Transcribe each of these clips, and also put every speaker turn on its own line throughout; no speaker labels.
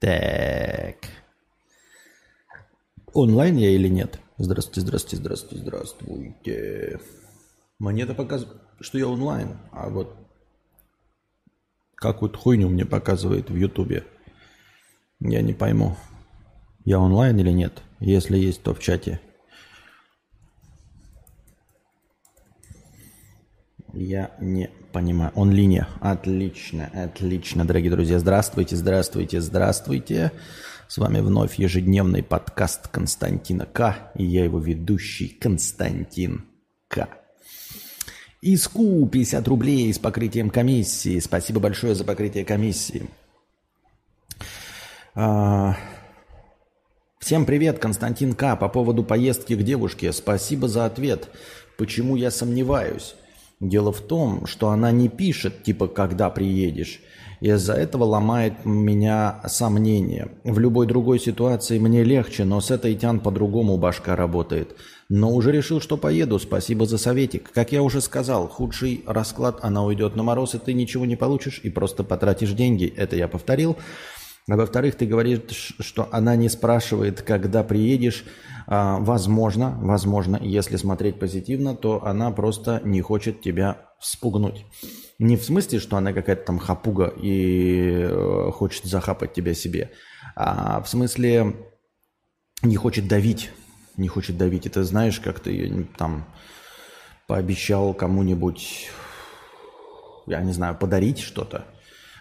Так. Онлайн я или нет? Здравствуйте, здравствуйте, здравствуйте, здравствуйте. Мне-то показывает, что я онлайн, а вот какую-то хуйню мне показывает в Ютубе. Я не пойму, я онлайн или нет. Если есть, то в чате. Я не понимаю. Он линия. Отлично, отлично, дорогие друзья. Здравствуйте, здравствуйте, здравствуйте. С вами вновь ежедневный подкаст Константина К. И я его ведущий Константин К. Иску 50 рублей с покрытием комиссии. Спасибо большое за покрытие комиссии. А... Всем привет, Константин К. По поводу поездки к девушке. Спасибо за ответ. Почему я сомневаюсь? Дело в том, что она не пишет, типа, когда приедешь. И из-за этого ломает меня сомнение. В любой другой ситуации мне легче, но с этой тян по-другому башка работает. Но уже решил, что поеду. Спасибо за советик. Как я уже сказал, худший расклад, она уйдет на мороз, и ты ничего не получишь, и просто потратишь деньги. Это я повторил. А во-вторых, ты говоришь, что она не спрашивает, когда приедешь. А, возможно, возможно, если смотреть позитивно, то она просто не хочет тебя спугнуть. Не в смысле, что она какая-то там хапуга и э, хочет захапать тебя себе, а в смысле не хочет давить. Не хочет давить. Это знаешь, как ты там пообещал кому-нибудь, я не знаю, подарить что-то –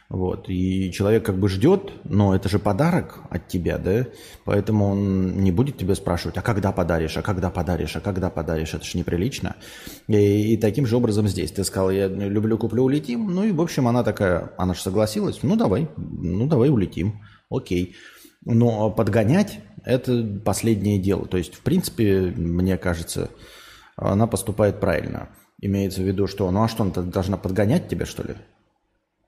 вот. И человек как бы ждет, но это же подарок от тебя, да? Поэтому он не будет тебя спрашивать, а когда подаришь, а когда подаришь, а когда подаришь, это же неприлично. И, и таким же образом здесь. Ты сказал, я люблю, куплю, улетим. Ну и, в общем, она такая, она же согласилась, ну давай, ну давай улетим, окей. Но подгонять – это последнее дело. То есть, в принципе, мне кажется, она поступает правильно. Имеется в виду, что ну а что, она должна подгонять тебя, что ли?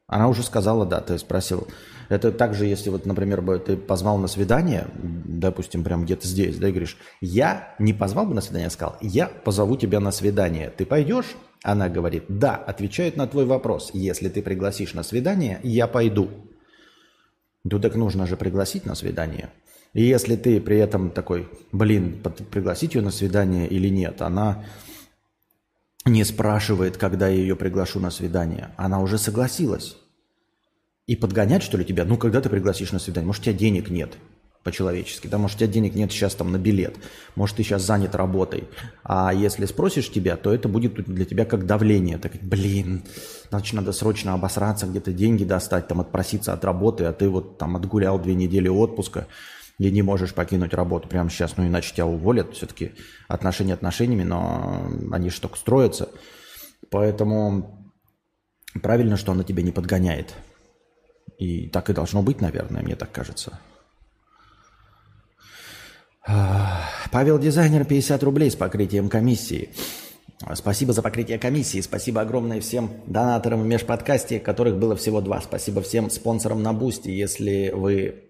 Она уже сказала, да, ты спросил. Это также, если вот, например, бы ты позвал на свидание, допустим, прям где-то здесь, да, и говоришь, я не позвал бы на свидание, я сказал, я позову тебя на свидание. Ты пойдешь? Она говорит, да, отвечает на твой вопрос. Если ты пригласишь на свидание, я пойду. Ну так нужно же пригласить на свидание. И если ты при этом такой, блин, пригласить ее на свидание или нет, она не спрашивает, когда я ее приглашу на свидание. Она уже согласилась. И подгонять, что ли, тебя? Ну, когда ты пригласишь на свидание? Может, у тебя денег нет по-человечески, да, может, у тебя денег нет сейчас там на билет, может, ты сейчас занят работой. А если спросишь тебя, то это будет для тебя как давление. Так, блин, значит, надо срочно обосраться, где-то деньги достать, там, отпроситься от работы, а ты вот там отгулял две недели отпуска, и не можешь покинуть работу прямо сейчас, ну иначе тебя уволят. Все-таки отношения отношениями, но они же только строятся. Поэтому правильно, что она тебя не подгоняет. И так и должно быть, наверное, мне так кажется. Павел Дизайнер 50 рублей с покрытием комиссии. Спасибо за покрытие комиссии. Спасибо огромное всем донаторам в межподкасте, которых было всего два. Спасибо всем спонсорам на Boosty. Если вы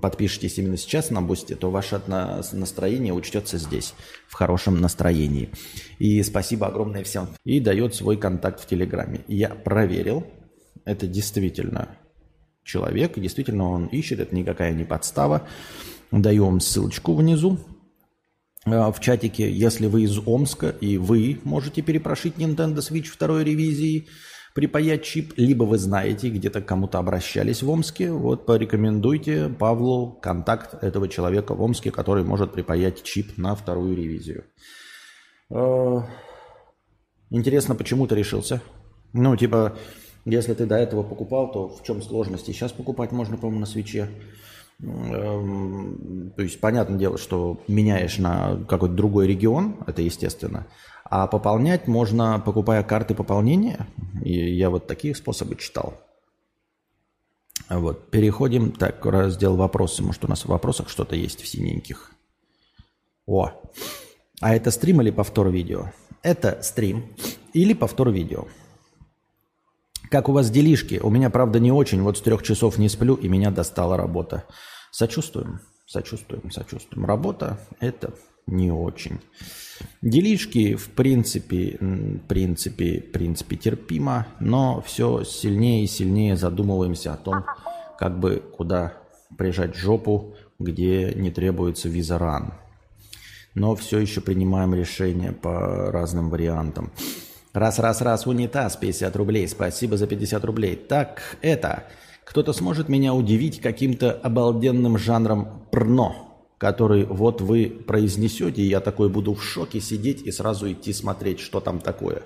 подпишетесь именно сейчас на Boosty, то ваше настроение учтется здесь, в хорошем настроении. И спасибо огромное всем. И дает свой контакт в Телеграме. Я проверил, это действительно человек, действительно он ищет, это никакая не подстава. Даю вам ссылочку внизу э, в чатике. Если вы из Омска и вы можете перепрошить Nintendo Switch второй ревизии, припаять чип, либо вы знаете, где-то кому-то обращались в Омске, вот порекомендуйте Павлу контакт этого человека в Омске, который может припаять чип на вторую ревизию. Э, интересно, почему ты решился? Ну, типа, если ты до этого покупал, то в чем сложности? Сейчас покупать можно, по-моему, на свече. Эм, то есть, понятное дело, что меняешь на какой-то другой регион, это естественно. А пополнять можно, покупая карты пополнения. И я вот такие способы читал. Вот, переходим. Так, раздел вопросы. Может, у нас в вопросах что-то есть в синеньких. О, а это стрим или повтор видео? Это стрим или повтор видео. Как у вас делишки? У меня, правда, не очень. Вот с трех часов не сплю, и меня достала работа. Сочувствуем, сочувствуем, сочувствуем. Работа – это не очень. Делишки, в принципе, принципе, принципе терпимо, но все сильнее и сильнее задумываемся о том, как бы куда прижать жопу, где не требуется виза ран. Но все еще принимаем решения по разным вариантам. Раз, раз, раз, унитаз, 50 рублей. Спасибо за 50 рублей. Так, это... Кто-то сможет меня удивить каким-то обалденным жанром прно, который вот вы произнесете, и я такой буду в шоке сидеть и сразу идти смотреть, что там такое.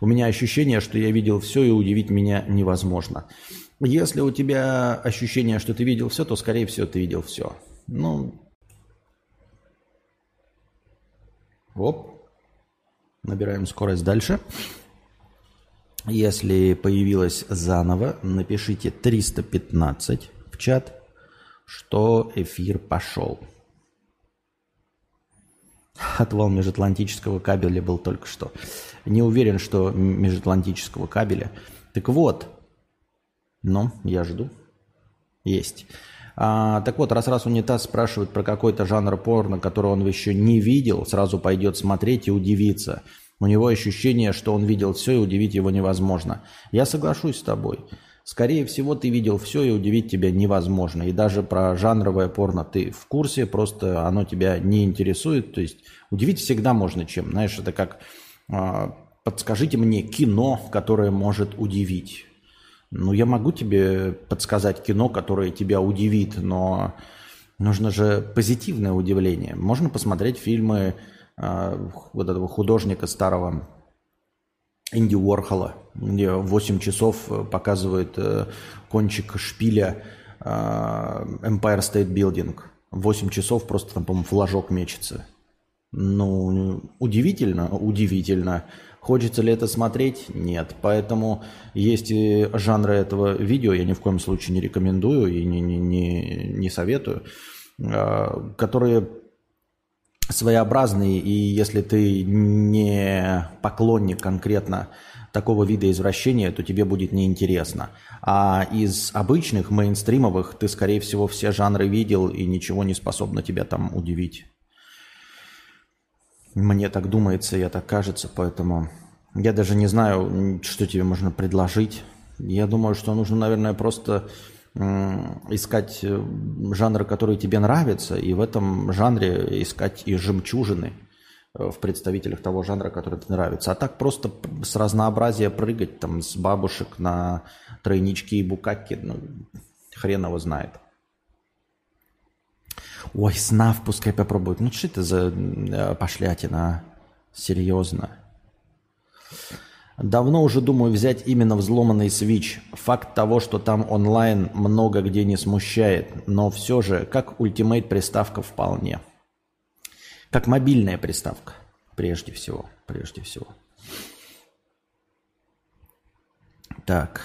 У меня ощущение, что я видел все, и удивить меня невозможно. Если у тебя ощущение, что ты видел все, то, скорее всего, ты видел все. Ну, оп, набираем скорость дальше. Если появилось заново, напишите 315 в чат, что эфир пошел. Отвал межатлантического кабеля был только что. Не уверен, что межатлантического кабеля. Так вот, ну, я жду. Есть. А, так вот, раз-раз унитаз спрашивает про какой-то жанр порно, который он еще не видел, сразу пойдет смотреть и удивиться – у него ощущение, что он видел все, и удивить его невозможно. Я соглашусь с тобой. Скорее всего, ты видел все, и удивить тебя невозможно. И даже про жанровое порно ты в курсе, просто оно тебя не интересует. То есть удивить всегда можно чем. Знаешь, это как э, подскажите мне кино, которое может удивить. Ну, я могу тебе подсказать кино, которое тебя удивит, но нужно же позитивное удивление. Можно посмотреть фильмы вот этого художника старого Инди Уорхола, где 8 часов э, показывает э, кончик шпиля а, Empire State Building. 8 часов просто там, по-моему, флажок мечется. Ну, удивительно, удивительно. Хочется ли это смотреть? Нет. Поэтому есть и жанры этого видео, я ни в коем случае не рекомендую и не, не, не, не советую, а, которые своеобразный, и если ты не поклонник конкретно такого вида извращения, то тебе будет неинтересно. А из обычных, мейнстримовых, ты, скорее всего, все жанры видел, и ничего не способно тебя там удивить. Мне так думается, я так кажется, поэтому я даже не знаю, что тебе можно предложить. Я думаю, что нужно, наверное, просто искать э, жанры, которые тебе нравятся, и в этом жанре искать и жемчужины э, в представителях того жанра, который тебе нравится. А так просто с разнообразия прыгать там с бабушек на тройнички и букаки, ну, хрен его знает. Ой, снав пускай попробуют. Ну что это за э, пошлятина? Серьезно. Давно уже думаю взять именно взломанный Switch. Факт того, что там онлайн много где не смущает, но все же, как Ultimate приставка вполне. Как мобильная приставка, прежде всего, прежде всего. Так,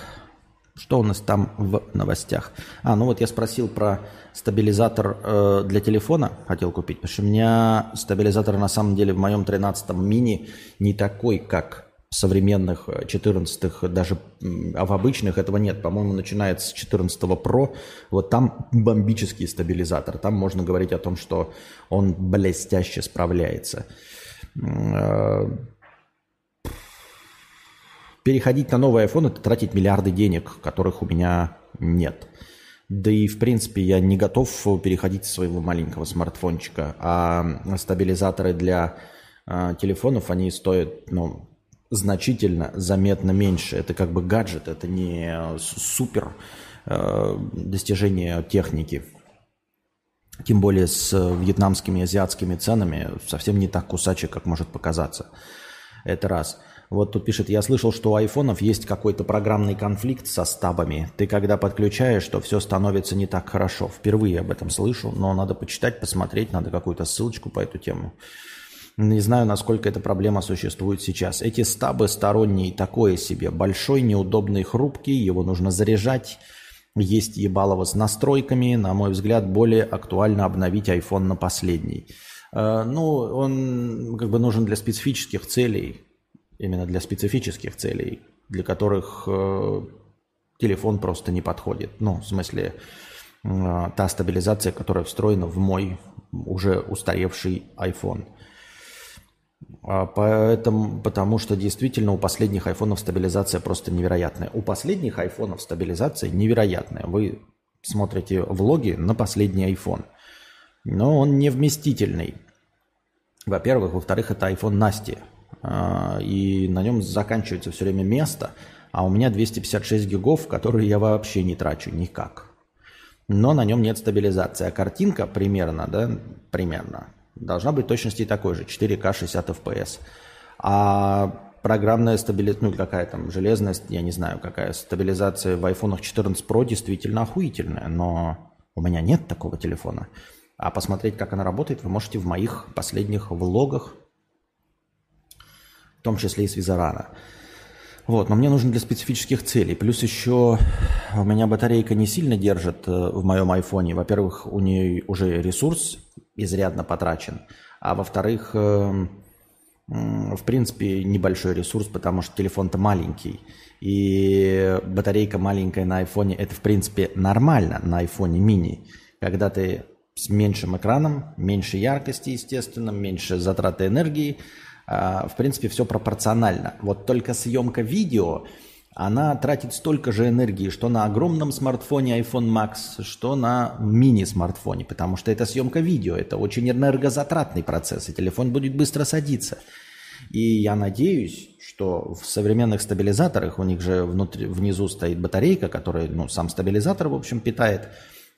что у нас там в новостях? А, ну вот я спросил про стабилизатор э, для телефона, хотел купить, потому что у меня стабилизатор на самом деле в моем 13-м мини не такой, как современных 14-х, э, даже а в обычных этого нет. По-моему, начинается с 14 Pro. Вот там бомбический стабилизатор. Там можно говорить о том, что он блестяще справляется. Э, переходить на новый iPhone – это тратить миллиарды денег, которых у меня нет. Да и, в принципе, я не готов переходить с своего маленького смартфончика. А стабилизаторы для э, телефонов, они стоят, ну, значительно, заметно меньше. Это как бы гаджет, это не супер э, достижение техники. Тем более с вьетнамскими азиатскими ценами совсем не так кусаче, как может показаться. Это раз. Вот тут пишет, я слышал, что у айфонов есть какой-то программный конфликт со стабами. Ты когда подключаешь, то все становится не так хорошо. Впервые об этом слышу, но надо почитать, посмотреть, надо какую-то ссылочку по эту тему. Не знаю, насколько эта проблема существует сейчас. Эти стабы сторонние такое себе. Большой, неудобный, хрупкий, его нужно заряжать. Есть ебалово с настройками. На мой взгляд, более актуально обновить iPhone на последний. Э, ну, он как бы нужен для специфических целей. Именно для специфических целей, для которых э, телефон просто не подходит. Ну, в смысле, э, та стабилизация, которая встроена в мой уже устаревший iPhone – поэтому, потому что действительно у последних айфонов стабилизация просто невероятная. У последних айфонов стабилизация невероятная. Вы смотрите влоги на последний iPhone. Но он не вместительный. Во-первых. Во-вторых, это iPhone Насти. А, и на нем заканчивается все время место. А у меня 256 гигов, которые я вообще не трачу никак. Но на нем нет стабилизации. А картинка примерно, да, примерно, должна быть точности такой же. 4К 60 FPS. А программная стабилизация, ну какая там, железная, я не знаю, какая стабилизация в iPhone 14 Pro действительно охуительная, но у меня нет такого телефона. А посмотреть, как она работает, вы можете в моих последних влогах, в том числе и с Визарана. Вот, но мне нужен для специфических целей. Плюс еще у меня батарейка не сильно держит э, в моем айфоне. Во-первых, у нее уже ресурс изрядно потрачен. А во-вторых, эм, в принципе, небольшой ресурс, потому что телефон-то маленький. И батарейка маленькая на айфоне, это, в принципе, нормально на айфоне мини. Когда ты с меньшим экраном, меньше яркости, естественно, меньше затраты энергии, а, в принципе, все пропорционально. Вот только съемка видео, она тратит столько же энергии, что на огромном смартфоне iPhone Max, что на мини-смартфоне, потому что это съемка видео, это очень энергозатратный процесс, и телефон будет быстро садиться. И я надеюсь, что в современных стабилизаторах, у них же внутри, внизу стоит батарейка, которая ну, сам стабилизатор, в общем, питает,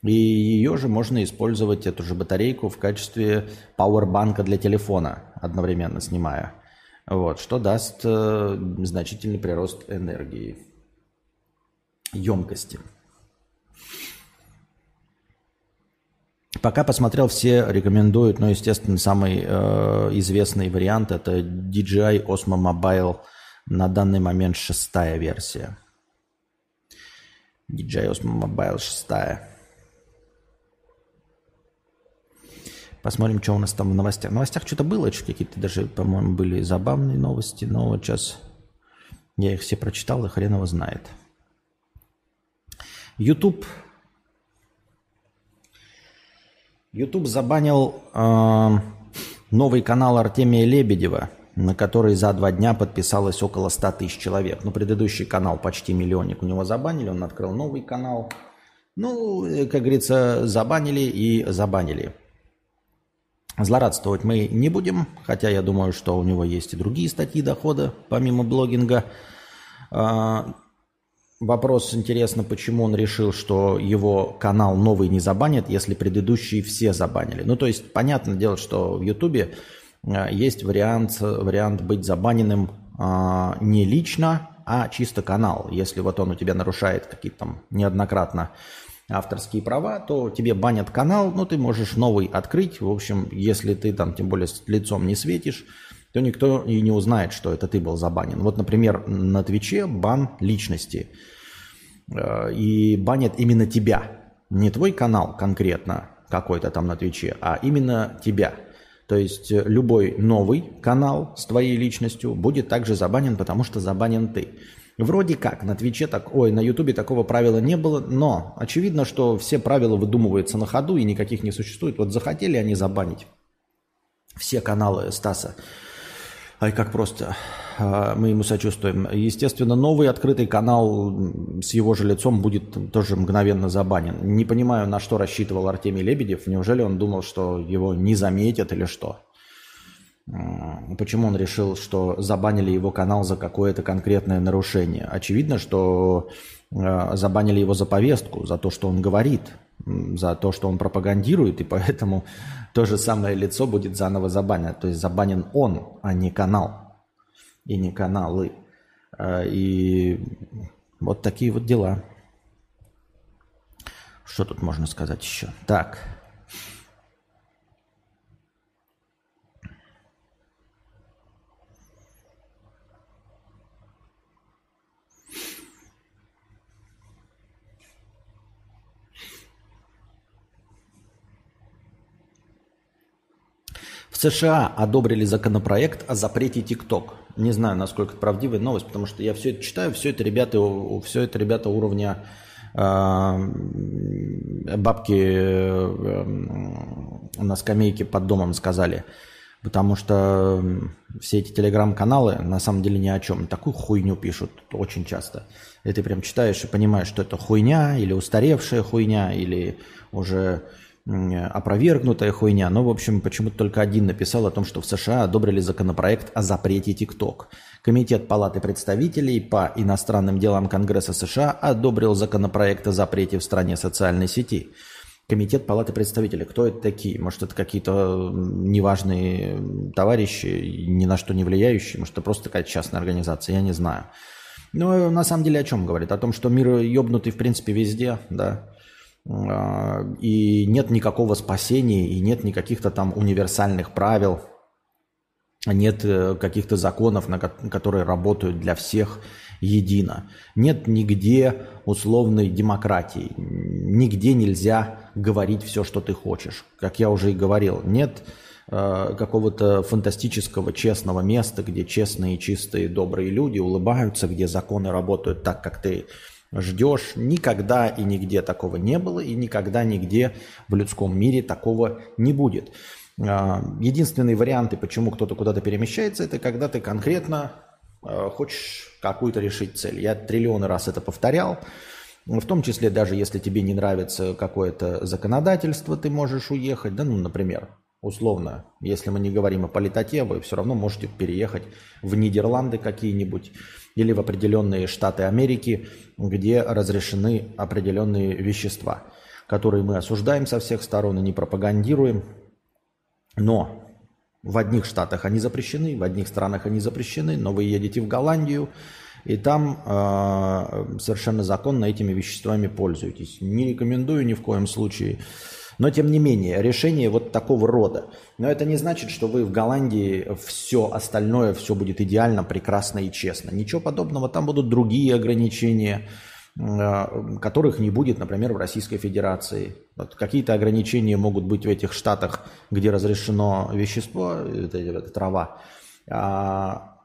и ее же можно использовать, эту же батарейку, в качестве пауэрбанка для телефона, одновременно снимая. Вот, что даст э, значительный прирост энергии, емкости. Пока посмотрел, все рекомендуют, но, естественно, самый э, известный вариант это DJI Osmo Mobile, на данный момент шестая версия. DJI Osmo Mobile шестая. Посмотрим, что у нас там в новостях. В новостях что-то было, какие-то даже, по-моему, были забавные новости, но вот сейчас я их все прочитал, и хрен его знает. YouTube. YouTube забанил э, новый канал Артемия Лебедева, на который за два дня подписалось около 100 тысяч человек. Ну, предыдущий канал почти миллионник у него забанили, он открыл новый канал. Ну, э, как говорится, забанили и забанили. Злорадствовать мы не будем, хотя я думаю, что у него есть и другие статьи дохода, помимо блогинга. А, вопрос интересно, почему он решил, что его канал новый не забанят, если предыдущие все забанили. Ну, то есть, понятное дело, что в Ютубе а, есть вариант, вариант быть забаненным а, не лично, а чисто канал. Если вот он у тебя нарушает какие-то там неоднократно авторские права, то тебе банят канал, но ты можешь новый открыть. В общем, если ты там тем более лицом не светишь, то никто и не узнает, что это ты был забанен. Вот, например, на Твиче бан личности. Э, и банят именно тебя. Не твой канал конкретно какой-то там на Твиче, а именно тебя. То есть э, любой новый канал с твоей личностью будет также забанен, потому что забанен ты. Вроде как на Твиче, так, ой, на Ютубе такого правила не было, но очевидно, что все правила выдумываются на ходу и никаких не существует. Вот захотели они забанить все каналы Стаса. Ай, как просто. А, мы ему сочувствуем. Естественно, новый открытый канал с его же лицом будет тоже мгновенно забанен. Не понимаю, на что рассчитывал Артемий Лебедев. Неужели он думал, что его не заметят или что? Почему он решил, что забанили его канал за какое-то конкретное нарушение? Очевидно, что э, забанили его за повестку, за то, что он говорит, за то, что он пропагандирует, и поэтому то же самое лицо будет заново забанено. То есть забанен он, а не канал. И не каналы. Э, и вот такие вот дела. Что тут можно сказать еще? Так. США одобрили законопроект о запрете ТикТок. Не знаю, насколько это правдивая новость, потому что я все это читаю, все это ребята, все это ребята уровня э, бабки э, на скамейке под домом сказали. Потому что все эти телеграм-каналы на самом деле ни о чем. Такую хуйню пишут очень часто. И ты прям читаешь и понимаешь, что это хуйня, или устаревшая хуйня, или уже опровергнутая хуйня. Но, в общем, почему-то только один написал о том, что в США одобрили законопроект о запрете ТикТок. Комитет Палаты представителей по иностранным делам Конгресса США одобрил законопроект о запрете в стране социальной сети – Комитет Палаты представителей. Кто это такие? Может, это какие-то неважные товарищи, ни на что не влияющие? Может, это просто какая-то частная организация? Я не знаю. Но на самом деле о чем говорит? О том, что мир ебнутый в принципе везде, да, и нет никакого спасения, и нет никаких-то там универсальных правил, нет э, каких-то законов, на которые работают для всех едино. Нет нигде условной демократии. Нигде нельзя говорить все, что ты хочешь. Как я уже и говорил, нет э, какого-то фантастического честного места, где честные, чистые, добрые люди улыбаются, где законы работают так, как ты ждешь. Никогда и нигде такого не было, и никогда нигде в людском мире такого не будет. Э, единственные варианты, почему кто-то куда-то перемещается, это когда ты конкретно э, хочешь какую-то решить цель. Я триллионы раз это повторял. В том числе, даже если тебе не нравится какое-то законодательство, ты можешь уехать. Да, ну, например, условно, если мы не говорим о политоте, вы все равно можете переехать в Нидерланды какие-нибудь или в определенные штаты Америки, где разрешены определенные вещества, которые мы осуждаем со всех сторон и не пропагандируем. Но в одних штатах они запрещены, в одних странах они запрещены, но вы едете в Голландию, и там э, совершенно законно этими веществами пользуетесь. Не рекомендую ни в коем случае. Но тем не менее, решение вот такого рода. Но это не значит, что вы в Голландии все остальное, все будет идеально, прекрасно и честно. Ничего подобного. Там будут другие ограничения Э, которых не будет, например, в Российской Федерации. Вот какие-то ограничения могут быть в этих штатах, где разрешено вещество, это, это трава, а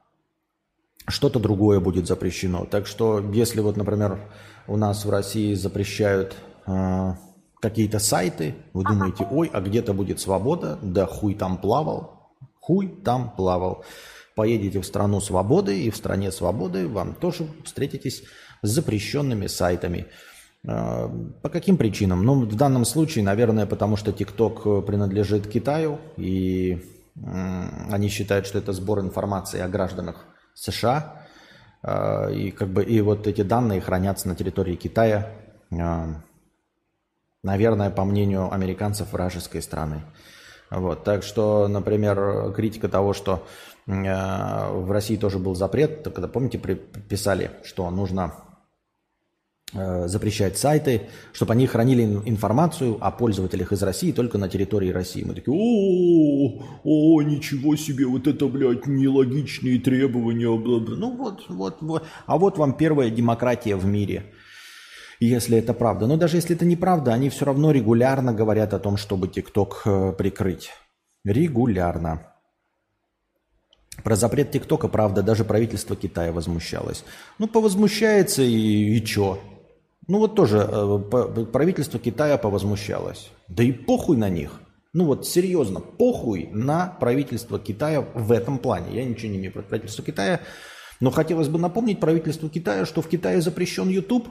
что-то другое будет запрещено. Так что, если вот, например, у нас в России запрещают э, какие-то сайты, вы думаете, ой, а где-то будет свобода, да хуй там плавал, хуй там плавал. Поедете в страну свободы, и в стране свободы вам тоже встретитесь с запрещенными сайтами. А, по каким причинам? Ну, в данном случае, наверное, потому что TikTok принадлежит Китаю, и они считают, что это сбор информации о гражданах США, а, и как бы и вот эти данные хранятся на территории Китая, наверное, по мнению американцев, вражеской страны. Вот, так что, например, критика того, что в России тоже был запрет, когда, помните, писали, что нужно Э, запрещать сайты, чтобы они хранили информацию о пользователях из России только на территории России. Мы такие, о, о, ничего себе, вот это, блядь, нелогичные требования. Бла -бла. Ну вот, вот, вот. А вот вам первая демократия в мире, если это правда. Но даже если это неправда, они все равно регулярно говорят о том, чтобы ТикТок э, прикрыть. Регулярно. Про запрет ТикТока, правда, даже правительство Китая возмущалось. Ну, повозмущается и, и чё? Ну вот тоже э, правительство Китая повозмущалось. Да и похуй на них. Ну вот серьезно, похуй на правительство Китая в этом плане. Я ничего не имею против правительства Китая. Но хотелось бы напомнить правительству Китая, что в Китае запрещен YouTube,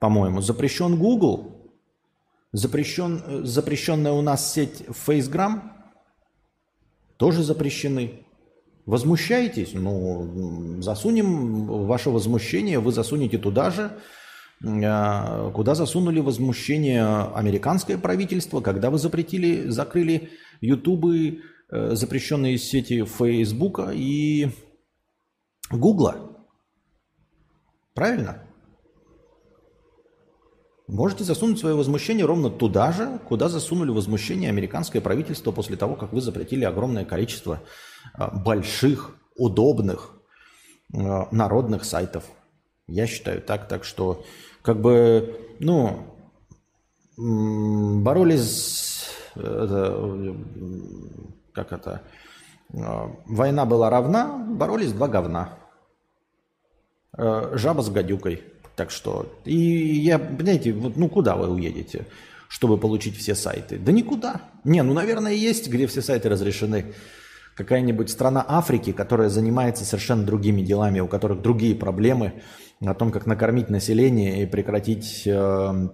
по-моему, запрещен Google, запрещен, э, запрещенная у нас сеть FaceGram, тоже запрещены. Возмущаетесь? Ну, засунем ваше возмущение, вы засунете туда же, а, куда засунули возмущение американское правительство, когда вы запретили, закрыли ютубы, э, запрещенные сети Фейсбука и Гугла. Правильно? Можете засунуть свое возмущение ровно туда же, куда засунули возмущение американское правительство после того, как вы запретили огромное количество а, больших, удобных, а, народных сайтов. Я считаю так, так что как бы, ну, боролись, как это, война была равна, боролись два говна. Э, жаба с гадюкой. Так что, и я, понимаете, ну куда вы уедете, чтобы получить все сайты? Да никуда. Не, ну, наверное, есть, где все сайты разрешены. какая-нибудь страна Африки, которая занимается совершенно другими делами, у которых другие проблемы, о том, как накормить население и прекратить э,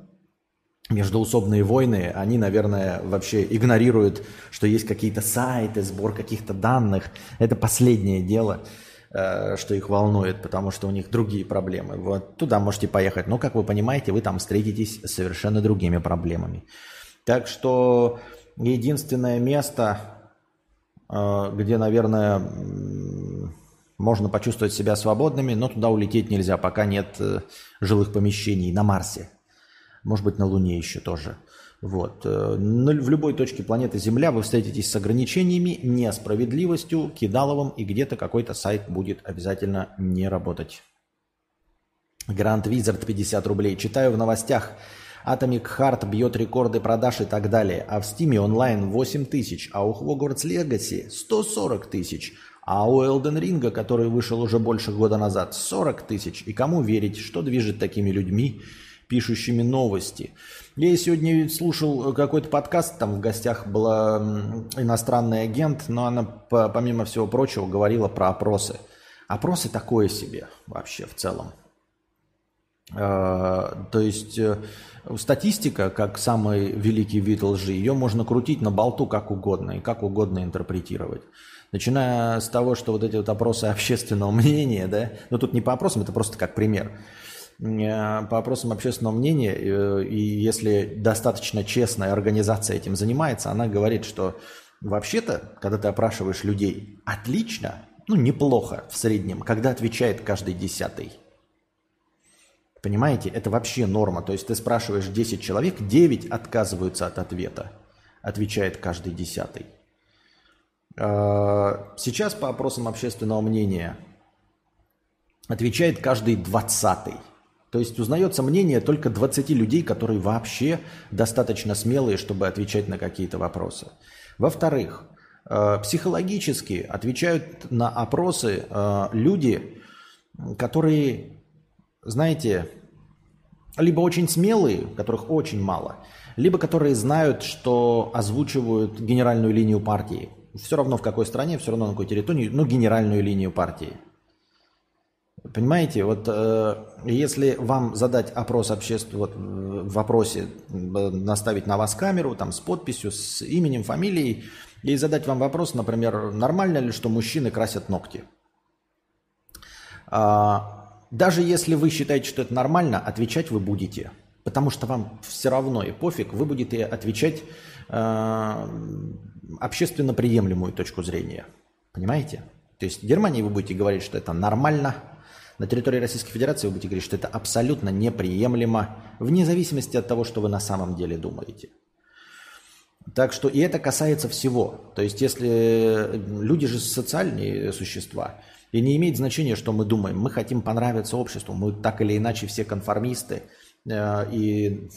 междуусобные войны, они, наверное, вообще игнорируют, что есть какие-то сайты, сбор каких-то данных. Это последнее дело, что их волнует, потому что у них другие проблемы. Вот туда можете поехать. Но, как вы понимаете, вы там встретитесь с совершенно другими проблемами. Так что единственное место, э, где, наверное, можно почувствовать себя свободными, но туда улететь нельзя, пока нет э, жилых помещений на Марсе. Может быть, на Луне еще тоже. Вот. Э, в любой точке планеты Земля вы встретитесь с ограничениями, несправедливостью, кидаловым, и где-то какой-то сайт будет обязательно не работать. Гранд Визард 50 рублей. Читаю в новостях. Atomic Heart бьет рекорды продаж и так далее. А в Steam онлайн 8 тысяч, а у Hogwarts Legacy 140 тысяч. А у Elden Ring, который вышел уже больше года назад, 40 тысяч. И кому верить, что движет такими людьми, пишущими новости? Я сегодня слушал какой-то подкаст, там в гостях была иностранный агент, но она, помимо всего прочего, говорила про опросы. Опросы такое себе вообще в целом. А, то есть э, статистика, как самый великий вид лжи, ее можно крутить на болту как угодно и как угодно интерпретировать. Начиная с того, что вот эти вот опросы общественного мнения, да, ну тут не по опросам, это просто как пример. Э, по опросам общественного мнения, э, и если достаточно честная организация этим занимается, она говорит, что вообще-то, когда ты опрашиваешь людей, отлично, ну неплохо в среднем, когда отвечает каждый десятый. Понимаете, это вообще норма. То есть ты спрашиваешь 10 человек, 9 отказываются от ответа. Отвечает каждый десятый. Э, сейчас по опросам общественного мнения отвечает каждый двадцатый. То есть узнается мнение только 20 людей, которые вообще достаточно смелые, чтобы отвечать на какие-то вопросы. Во-вторых, э, психологически отвечают на опросы э, люди, которые, знаете, либо очень смелые, которых очень мало, либо которые знают, что озвучивают генеральную линию партии – все равно в какой стране, все равно на какой территории, ну, генеральную линию партии. Понимаете, вот э, если вам задать опрос общества, вот в вопросе наставить на вас камеру, там с подписью, с именем, фамилией, и задать вам вопрос, например, нормально ли, что мужчины красят ногти. А, даже если вы считаете, что это нормально, отвечать вы будете. Потому что вам все равно и пофиг, вы будете отвечать э, общественно приемлемую точку зрения. Понимаете? То есть в Германии вы будете говорить, что это нормально, на территории Российской Федерации вы будете говорить, что это абсолютно неприемлемо, вне зависимости от того, что вы на самом деле думаете. Так что и это касается всего. То есть если люди же социальные существа, и не имеет значения, что мы думаем. Мы хотим понравиться обществу, мы так или иначе все конформисты, э, и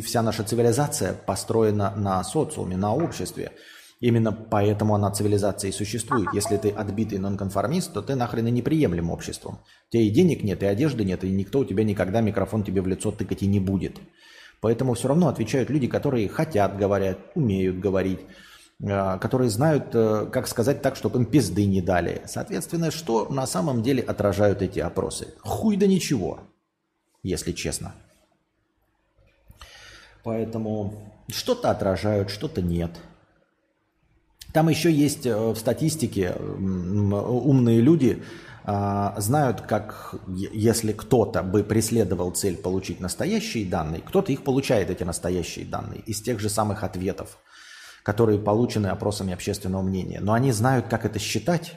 вся наша цивилизация построена на социуме, на обществе. Именно поэтому она цивилизация и существует. Если ты отбитый нонконформист, то ты нахрен и неприемлем обществом. У тебя и денег нет, и одежды нет, и никто у тебя никогда микрофон тебе в лицо тыкать и не будет. Поэтому все равно отвечают люди, которые хотят говорят, умеют говорить, а, которые знают, э, как сказать так, чтобы им пизды не дали. Соответственно, что на самом деле отражают эти опросы? Хуй да ничего, если честно. Поэтому что-то отражают, что-то нет – там еще есть э, в статистике умные люди, а, знают, как если кто-то бы преследовал цель получить настоящие данные, кто-то их получает, эти настоящие данные, из тех же самых ответов, которые получены опросами общественного мнения. Но они знают, как это считать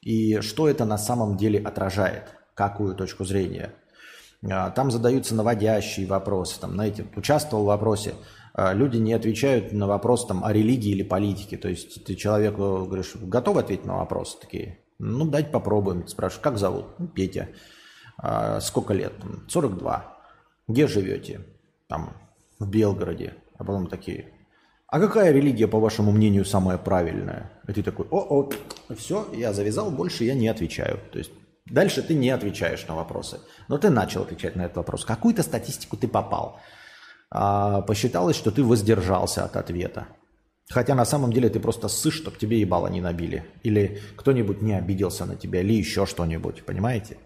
и что это на самом деле отражает, какую точку зрения. А, там задаются наводящие вопросы. Там, знаете, участвовал в вопросе – люди не отвечают на вопрос там, о религии или политике. То есть ты человеку говоришь, готов ответить на вопрос? Такие, ну, дать попробуем. Спрашиваешь, как зовут? Ну, Петя. А, сколько лет? 42. Где живете? Там, в Белгороде. А потом такие, а какая религия, по вашему мнению, самая правильная? И ты такой, о-о, все, я завязал, больше я не отвечаю. То есть дальше ты не отвечаешь на вопросы. Но ты начал отвечать на этот вопрос. Какую-то статистику ты попал а посчиталось, что ты воздержался от ответа. Хотя на самом деле ты просто ссышь, чтобы тебе ебало не набили. Или кто-нибудь не обиделся на тебя, или еще что-нибудь, понимаете?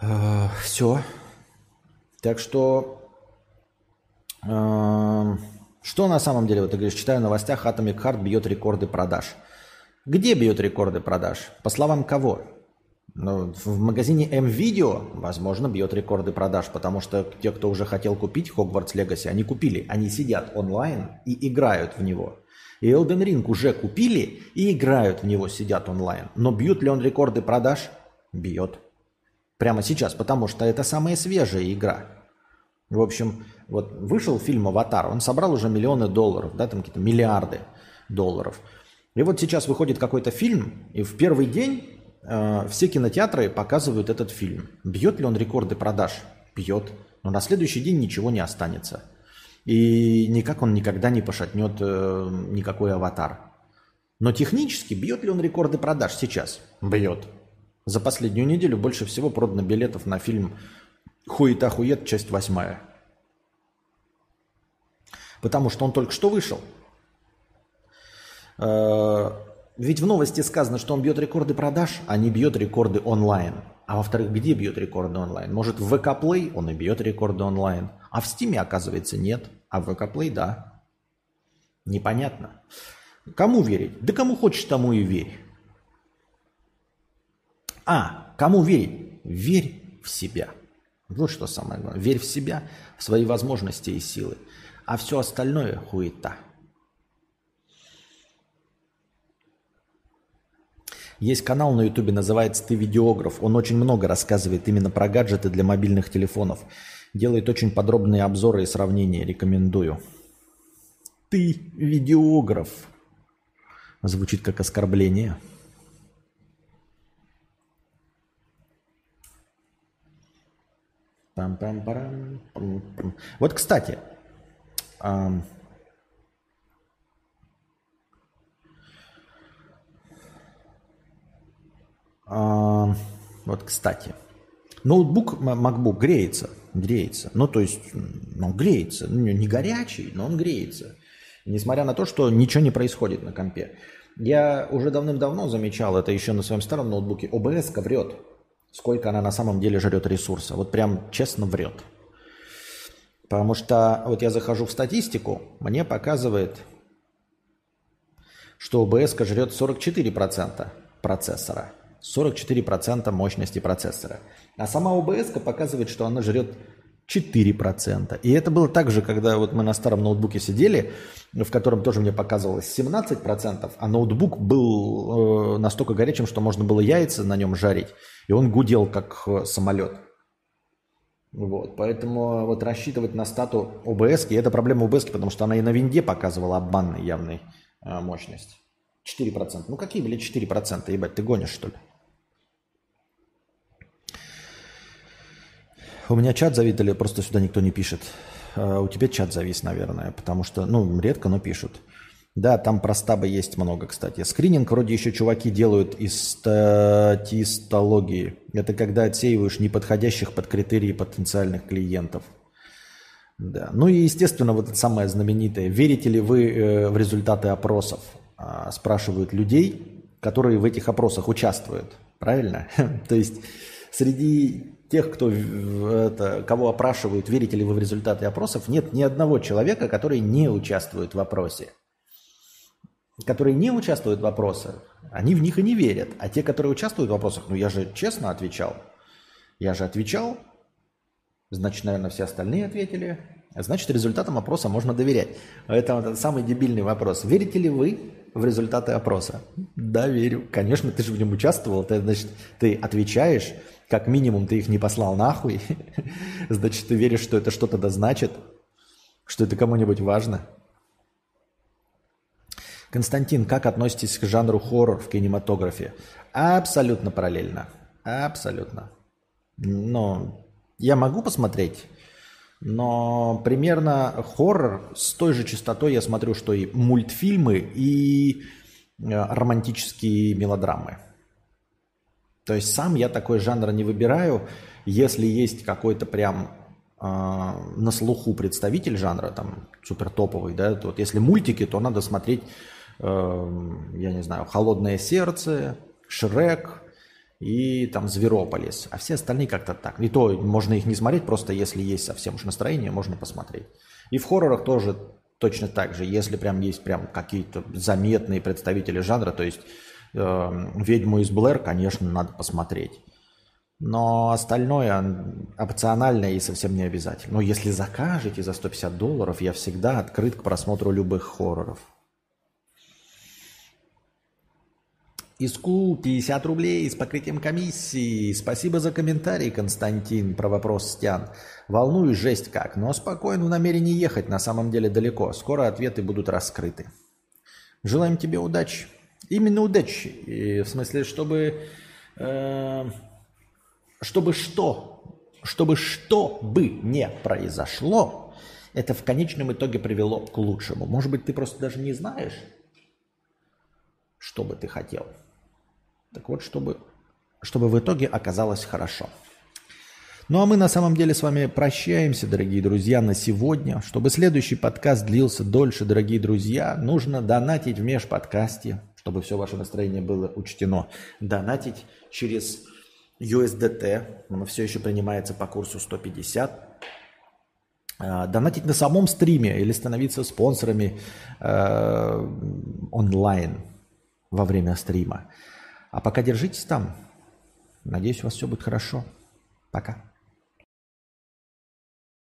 Э, Все. Так что, э, что на самом деле, вот ты говоришь, читаю в новостях, Atomic Heart бьет рекорды продаж. Где бьет рекорды продаж? По словам кого? Ну, в магазине M-Video, возможно, бьет рекорды продаж, потому что те, кто уже хотел купить Hogwarts Legacy, они купили. Они сидят онлайн и играют в него. И Elden Ring уже купили и играют в него, сидят онлайн. Но бьют ли он рекорды продаж? Бьет. Прямо сейчас, потому что это самая свежая игра. В общем, вот вышел фильм «Аватар», он собрал уже миллионы долларов, да, там какие-то миллиарды долларов. И вот сейчас выходит какой-то фильм, и в первый день все кинотеатры показывают этот фильм. Бьет ли он рекорды продаж? Бьет. Но на следующий день ничего не останется. И никак он никогда не пошатнет э, никакой аватар. Но технически бьет ли он рекорды продаж сейчас? Бьет. За последнюю неделю больше всего продано билетов на фильм «Хуета хует. Часть восьмая». Потому что он только что вышел. Ведь в новости сказано, что он бьет рекорды продаж, а не бьет рекорды онлайн. А во-вторых, где бьет рекорды онлайн? Может, в VK Play он и бьет рекорды онлайн. А в Steam, оказывается, нет. А в VK Play – да. Непонятно. Кому верить? Да кому хочешь, тому и верь. А, кому верить? Верь в себя. Вот что самое главное. Верь в себя, в свои возможности и силы. А все остальное – хуета. Есть канал на ютубе, называется «Ты видеограф». Он очень много рассказывает именно про гаджеты для мобильных телефонов. Делает очень подробные обзоры и сравнения. Рекомендую. Ты видеограф. Звучит как оскорбление. Пам -пам -пам. Вот, кстати, А, вот, кстати. Ноутбук MacBook греется, греется. Ну, то есть, ну, греется. Ну, не горячий, но он греется. Несмотря на то, что ничего не происходит на компе. Я уже давным-давно замечал это еще на своем старом ноутбуке. OBS врет, сколько она на самом деле жрет ресурса. Вот прям честно врет. Потому что вот я захожу в статистику, мне показывает, что OBS жрет 44% процессора. 44% мощности процессора. А сама OBS показывает, что она жрет 4%. И это было так же, когда вот мы на старом ноутбуке сидели, в котором тоже мне показывалось 17%, а ноутбук был э, настолько горячим, что можно было яйца на нем жарить, и он гудел как э, самолет. Вот, поэтому вот рассчитывать на стату OBS, и это проблема OBS, потому что она и на винде показывала обманной явной э, мощность. 4%. Ну какие, блядь, 4%? Ебать, ты гонишь, что ли? У меня чат завис или просто сюда никто не пишет? А у тебя чат завис, наверное, потому что, ну, редко, но пишут. Да, там про стабы есть много, кстати. Скрининг вроде еще чуваки делают из статистологии. Это когда отсеиваешь неподходящих под критерии потенциальных клиентов. Да. Ну и, естественно, вот это самое знаменитое. Верите ли вы э, в результаты опросов? А, спрашивают людей, которые в этих опросах участвуют. Правильно? То есть среди тех, кто это, кого опрашивают, верите ли вы в результаты опросов, нет ни одного человека, который не участвует в опросе. Которые не участвуют в опросах, они в них и не верят. А те, которые участвуют в опросах, ну я же честно отвечал. Я же отвечал, значит, наверное, все остальные ответили. Значит, результатам опроса можно доверять. Это самый дебильный вопрос. Верите ли вы в результаты опроса? Да, верю. Конечно, ты же в нем участвовал. Ты, значит, ты отвечаешь, как минимум ты их не послал нахуй. Значит, ты веришь, что это что-то да значит, что это кому-нибудь важно. Константин, как относитесь к жанру хоррор в кинематографе? Абсолютно параллельно. Абсолютно. Но я могу посмотреть, но примерно хоррор с той же частотой я смотрю, что и мультфильмы, и э, романтические мелодрамы. То есть сам я такой жанр не выбираю, если есть какой-то прям на слуху представитель жанра, там, супер топовый, да, то вот если мультики, то надо смотреть, э, я не знаю, «Холодное сердце», «Шрек», и там Зверополис. А все остальные как-то так. И то можно их не смотреть, просто если есть совсем уж настроение, можно посмотреть. И в хоррорах тоже точно так же. Если прям есть прям какие-то заметные представители жанра, то есть э, «Ведьму из Блэр», конечно, надо посмотреть. Но остальное опционально и совсем не обязательно. Но если закажете за 150 долларов, я всегда открыт к просмотру любых хорроров. Иску 50 рублей с покрытием комиссии. Спасибо за комментарий, Константин, про вопрос Стян. Волнуюсь жесть как, но спокойно в намерении ехать на самом деле далеко. Скоро ответы будут раскрыты. Желаем тебе удачи. Именно удачи. И в смысле, чтобы... Э, чтобы что? Чтобы что бы не произошло, это в конечном итоге привело к лучшему. Может быть, ты просто даже не знаешь, что бы ты хотел. Так вот, чтобы, чтобы в итоге оказалось хорошо. Ну а мы на самом деле с вами прощаемся, дорогие друзья, на сегодня. Чтобы следующий подкаст длился дольше, дорогие друзья, нужно донатить в межподкасте, чтобы все ваше настроение было учтено. Донатить через USDT, оно все еще принимается по курсу 150. А, донатить на самом стриме или становиться спонсорами э, онлайн во время стрима. А пока держитесь там. Надеюсь, у вас все будет хорошо. Пока.